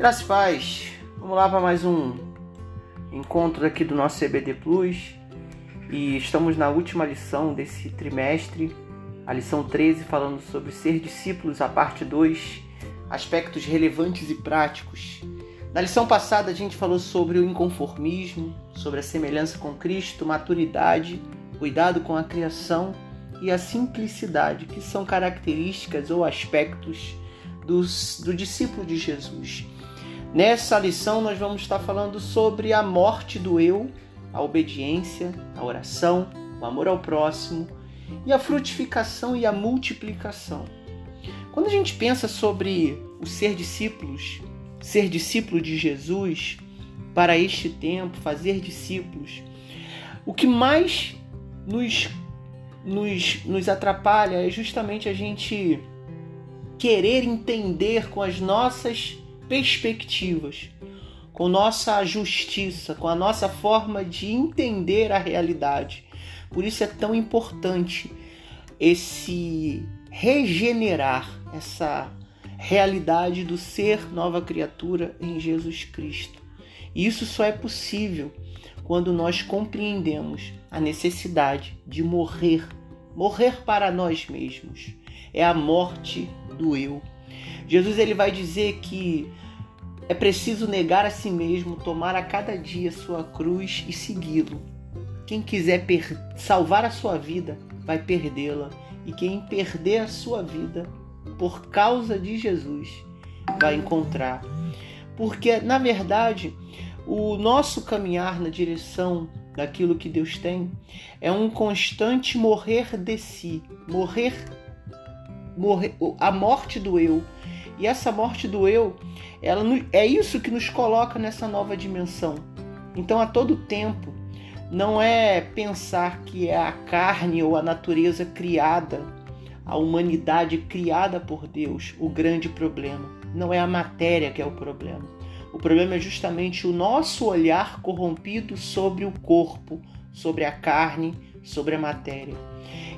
Graças paz. Vamos lá para mais um encontro aqui do nosso CBD Plus. E estamos na última lição desse trimestre, a lição 13, falando sobre ser discípulos, a parte 2, aspectos relevantes e práticos. Na lição passada a gente falou sobre o inconformismo, sobre a semelhança com Cristo, maturidade, cuidado com a criação e a simplicidade, que são características ou aspectos dos, do discípulo de Jesus. Nessa lição, nós vamos estar falando sobre a morte do eu, a obediência, a oração, o amor ao próximo e a frutificação e a multiplicação. Quando a gente pensa sobre o ser discípulos, ser discípulo de Jesus para este tempo, fazer discípulos, o que mais nos, nos, nos atrapalha é justamente a gente querer entender com as nossas perspectivas, com nossa justiça, com a nossa forma de entender a realidade. Por isso é tão importante esse regenerar essa realidade do ser nova criatura em Jesus Cristo. E isso só é possível quando nós compreendemos a necessidade de morrer, morrer para nós mesmos. É a morte do eu. Jesus ele vai dizer que é preciso negar a si mesmo, tomar a cada dia sua cruz e segui-lo. Quem quiser salvar a sua vida, vai perdê-la. E quem perder a sua vida por causa de Jesus, vai encontrar. Porque, na verdade, o nosso caminhar na direção daquilo que Deus tem é um constante morrer de si, morrer, morrer a morte do eu e essa morte do eu, ela é isso que nos coloca nessa nova dimensão. Então, a todo tempo, não é pensar que é a carne ou a natureza criada, a humanidade criada por Deus, o grande problema. Não é a matéria que é o problema. O problema é justamente o nosso olhar corrompido sobre o corpo, sobre a carne, sobre a matéria.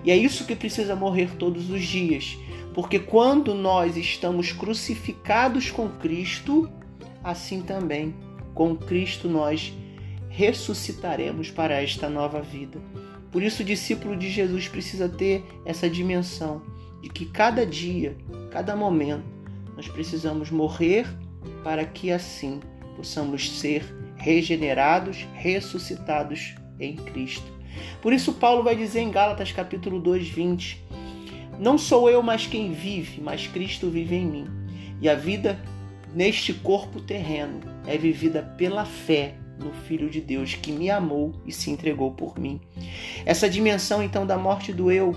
E é isso que precisa morrer todos os dias. Porque quando nós estamos crucificados com Cristo, assim também com Cristo nós ressuscitaremos para esta nova vida. Por isso, o discípulo de Jesus precisa ter essa dimensão de que cada dia, cada momento, nós precisamos morrer para que assim possamos ser regenerados, ressuscitados em Cristo. Por isso, Paulo vai dizer em Gálatas capítulo 2, 20 não sou eu mais quem vive, mas Cristo vive em mim. E a vida neste corpo terreno é vivida pela fé no Filho de Deus que me amou e se entregou por mim. Essa dimensão então da morte do eu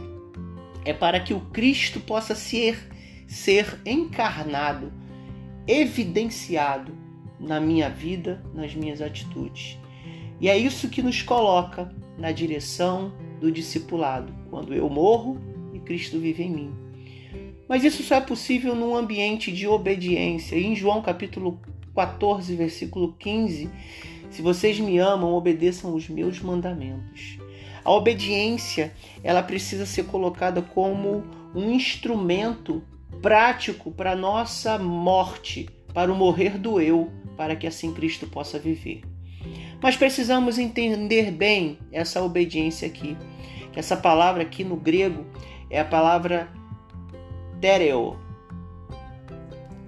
é para que o Cristo possa ser ser encarnado, evidenciado na minha vida, nas minhas atitudes. E é isso que nos coloca na direção do discipulado. Quando eu morro, Cristo vive em mim. Mas isso só é possível num ambiente de obediência. Em João capítulo 14, versículo 15, se vocês me amam, obedeçam os meus mandamentos. A obediência, ela precisa ser colocada como um instrumento prático para nossa morte, para o morrer do eu, para que assim Cristo possa viver. Mas precisamos entender bem essa obediência aqui. Essa palavra aqui no grego, é a palavra tereo,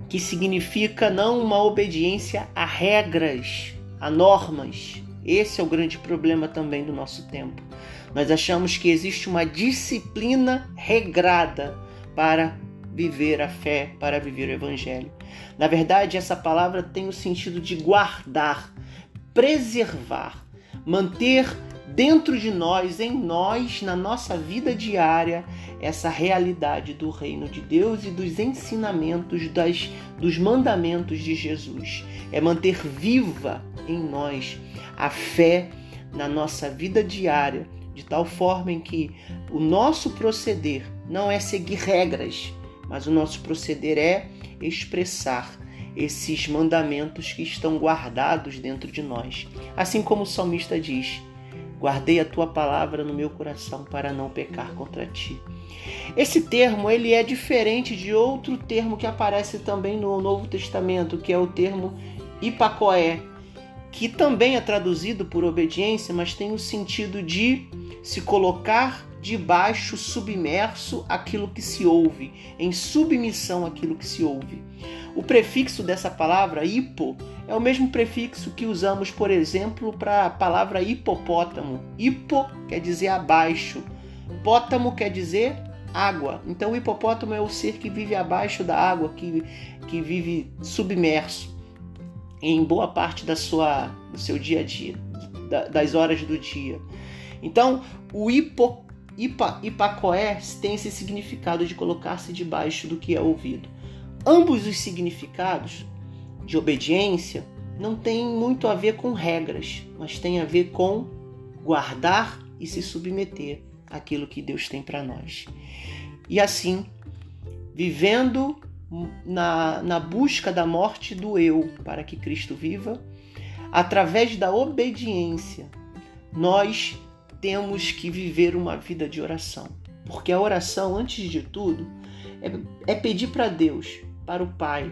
que significa não uma obediência a regras, a normas. Esse é o grande problema também do nosso tempo. Nós achamos que existe uma disciplina regrada para viver a fé, para viver o evangelho. Na verdade, essa palavra tem o sentido de guardar, preservar, manter dentro de nós, em nós, na nossa vida diária, essa realidade do reino de Deus e dos ensinamentos, das, dos mandamentos de Jesus. É manter viva em nós a fé na nossa vida diária, de tal forma em que o nosso proceder não é seguir regras, mas o nosso proceder é expressar esses mandamentos que estão guardados dentro de nós. Assim como o salmista diz: Guardei a tua palavra no meu coração para não pecar contra ti. Esse termo ele é diferente de outro termo que aparece também no Novo Testamento, que é o termo ipacoé, que também é traduzido por obediência, mas tem o sentido de se colocar debaixo, submerso aquilo que se ouve, em submissão àquilo que se ouve. O prefixo dessa palavra, hipo, é o mesmo prefixo que usamos, por exemplo, para a palavra hipopótamo. Hipo quer dizer abaixo, pótamo quer dizer água. Então o hipopótamo é o ser que vive abaixo da água, que, que vive submerso em boa parte da sua, do seu dia a dia, das horas do dia. Então, o hipo, ipa, ipacoé tem esse significado de colocar-se debaixo do que é ouvido. Ambos os significados de obediência não têm muito a ver com regras, mas tem a ver com guardar e se submeter àquilo que Deus tem para nós. E assim, vivendo na, na busca da morte do eu para que Cristo viva, através da obediência, nós temos que viver uma vida de oração. Porque a oração, antes de tudo, é, é pedir para Deus, para o Pai,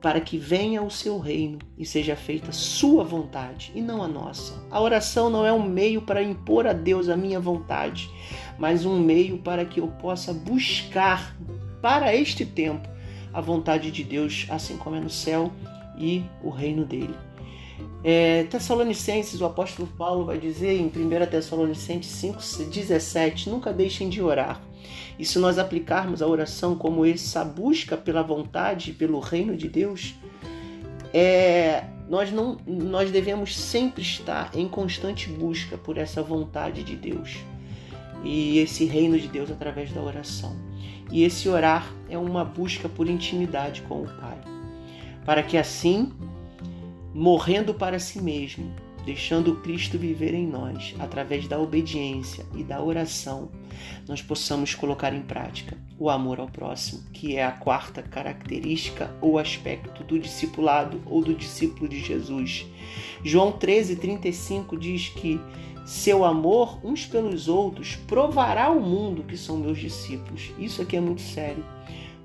para que venha o seu reino e seja feita sua vontade e não a nossa. A oração não é um meio para impor a Deus a minha vontade, mas um meio para que eu possa buscar para este tempo a vontade de Deus, assim como é no céu e o reino dele. É, Tessalonicenses, o apóstolo Paulo vai dizer em 1 Tessalonicenses 5,17: Nunca deixem de orar. E se nós aplicarmos a oração como essa busca pela vontade, pelo reino de Deus, é, nós, não, nós devemos sempre estar em constante busca por essa vontade de Deus e esse reino de Deus através da oração. E esse orar é uma busca por intimidade com o Pai, para que assim, morrendo para si mesmo, deixando Cristo viver em nós, através da obediência e da oração, nós possamos colocar em prática o amor ao próximo, que é a quarta característica ou aspecto do discipulado ou do discípulo de Jesus. João 13:35 diz que seu amor uns pelos outros provará ao mundo que são meus discípulos. Isso aqui é muito sério,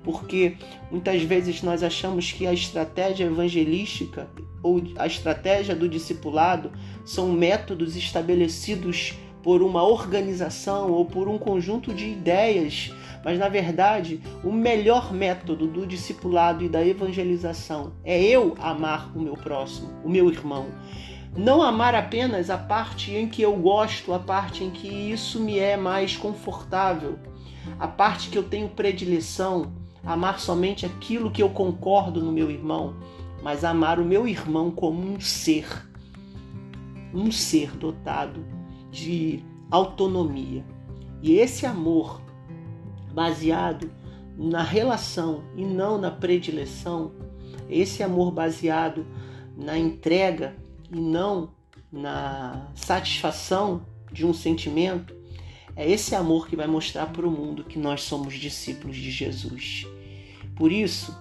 porque muitas vezes nós achamos que a estratégia evangelística ou a estratégia do discipulado são métodos estabelecidos por uma organização ou por um conjunto de ideias, mas na verdade, o melhor método do discipulado e da evangelização é eu amar o meu próximo, o meu irmão. Não amar apenas a parte em que eu gosto, a parte em que isso me é mais confortável, a parte que eu tenho predileção, amar somente aquilo que eu concordo no meu irmão, mas amar o meu irmão como um ser, um ser dotado de autonomia. E esse amor baseado na relação e não na predileção, esse amor baseado na entrega e não na satisfação de um sentimento, é esse amor que vai mostrar para o mundo que nós somos discípulos de Jesus. Por isso,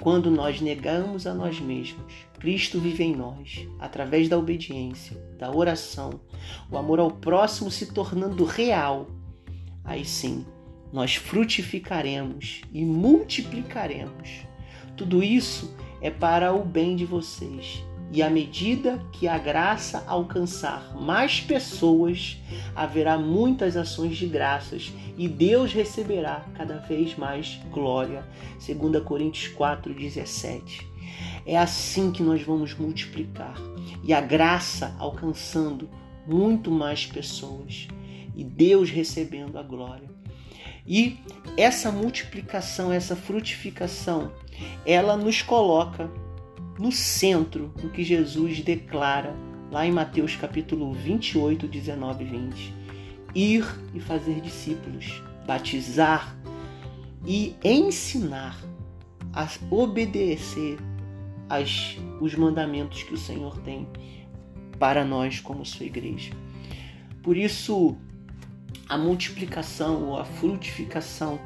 quando nós negamos a nós mesmos, Cristo vive em nós, através da obediência, da oração, o amor ao próximo se tornando real. Aí sim, nós frutificaremos e multiplicaremos. Tudo isso é para o bem de vocês e à medida que a graça alcançar mais pessoas, haverá muitas ações de graças e Deus receberá cada vez mais glória. 2 Coríntios 4:17. É assim que nós vamos multiplicar e a graça alcançando muito mais pessoas e Deus recebendo a glória. E essa multiplicação, essa frutificação, ela nos coloca no centro do que Jesus declara lá em Mateus capítulo 28, 19 e 20. Ir e fazer discípulos, batizar e ensinar a obedecer as, os mandamentos que o Senhor tem para nós como sua igreja. Por isso, a multiplicação ou a frutificação,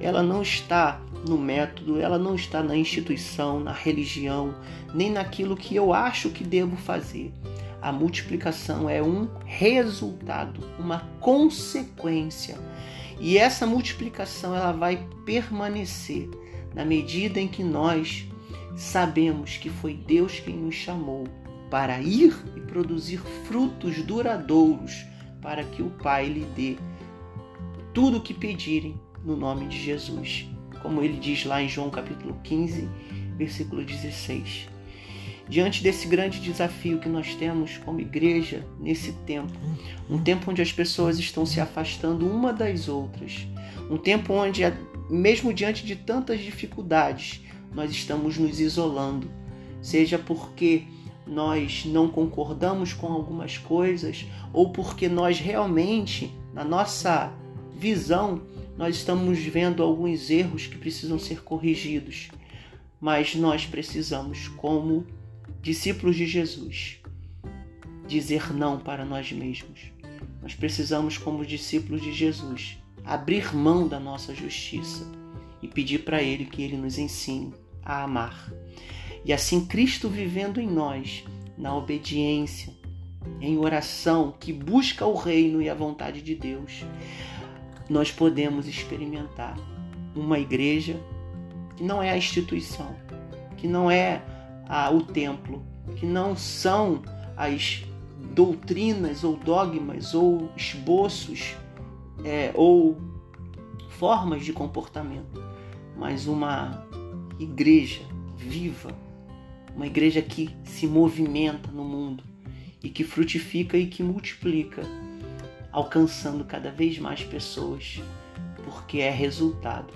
ela não está no método, ela não está na instituição, na religião, nem naquilo que eu acho que devo fazer. A multiplicação é um resultado, uma consequência. E essa multiplicação ela vai permanecer na medida em que nós sabemos que foi Deus quem nos chamou para ir e produzir frutos duradouros para que o Pai lhe dê tudo o que pedirem no nome de Jesus. Como ele diz lá em João capítulo 15, versículo 16. Diante desse grande desafio que nós temos como igreja nesse tempo, um tempo onde as pessoas estão se afastando uma das outras, um tempo onde, mesmo diante de tantas dificuldades, nós estamos nos isolando, seja porque nós não concordamos com algumas coisas ou porque nós realmente, na nossa visão, nós estamos vendo alguns erros que precisam ser corrigidos. Mas nós precisamos, como discípulos de Jesus, dizer não para nós mesmos. Nós precisamos, como discípulos de Jesus, abrir mão da nossa justiça e pedir para Ele que Ele nos ensine a amar. E assim, Cristo vivendo em nós, na obediência, em oração, que busca o reino e a vontade de Deus, nós podemos experimentar uma igreja que não é a instituição, que não é a, o templo, que não são as doutrinas ou dogmas ou esboços é, ou formas de comportamento, mas uma igreja viva uma igreja que se movimenta no mundo e que frutifica e que multiplica, alcançando cada vez mais pessoas, porque é resultado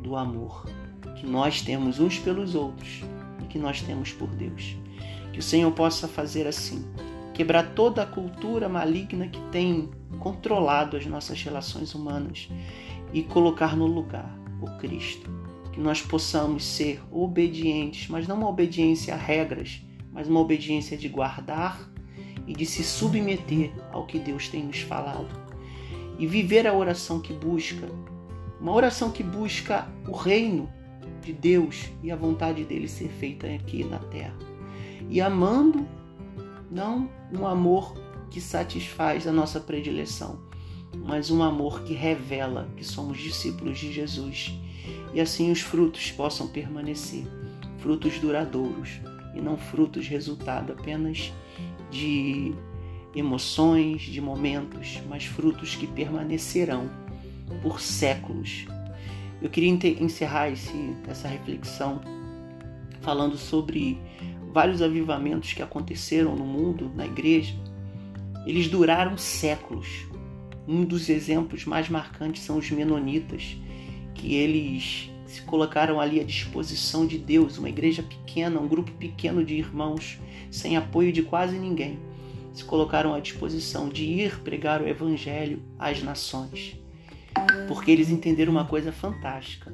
do amor que nós temos uns pelos outros e que nós temos por Deus. Que o Senhor possa fazer assim, quebrar toda a cultura maligna que tem controlado as nossas relações humanas e colocar no lugar o Cristo que nós possamos ser obedientes, mas não uma obediência a regras, mas uma obediência de guardar e de se submeter ao que Deus tem nos falado. E viver a oração que busca, uma oração que busca o reino de Deus e a vontade dele ser feita aqui na terra. E amando, não um amor que satisfaz a nossa predileção, mas um amor que revela que somos discípulos de Jesus e assim os frutos possam permanecer frutos duradouros e não frutos resultado apenas de emoções, de momentos, mas frutos que permanecerão por séculos. Eu queria encerrar esse, essa reflexão falando sobre vários avivamentos que aconteceram no mundo, na igreja. Eles duraram séculos. Um dos exemplos mais marcantes são os menonitas, que eles se colocaram ali à disposição de Deus, uma igreja pequena, um grupo pequeno de irmãos, sem apoio de quase ninguém, se colocaram à disposição de ir pregar o evangelho às nações. Porque eles entenderam uma coisa fantástica.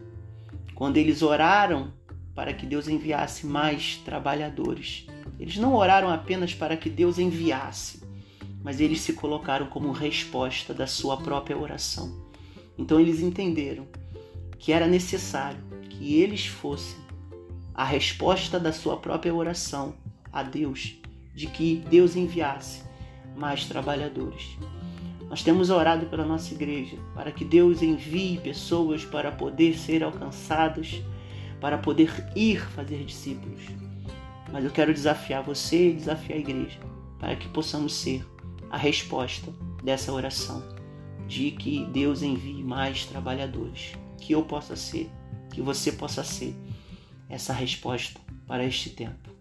Quando eles oraram para que Deus enviasse mais trabalhadores, eles não oraram apenas para que Deus enviasse, mas eles se colocaram como resposta da sua própria oração. Então eles entenderam que era necessário que eles fossem a resposta da sua própria oração a Deus, de que Deus enviasse mais trabalhadores. Nós temos orado pela nossa igreja para que Deus envie pessoas para poder ser alcançadas, para poder ir fazer discípulos. Mas eu quero desafiar você e desafiar a igreja para que possamos ser a resposta dessa oração, de que Deus envie mais trabalhadores que eu possa ser, que você possa ser essa resposta para este tempo.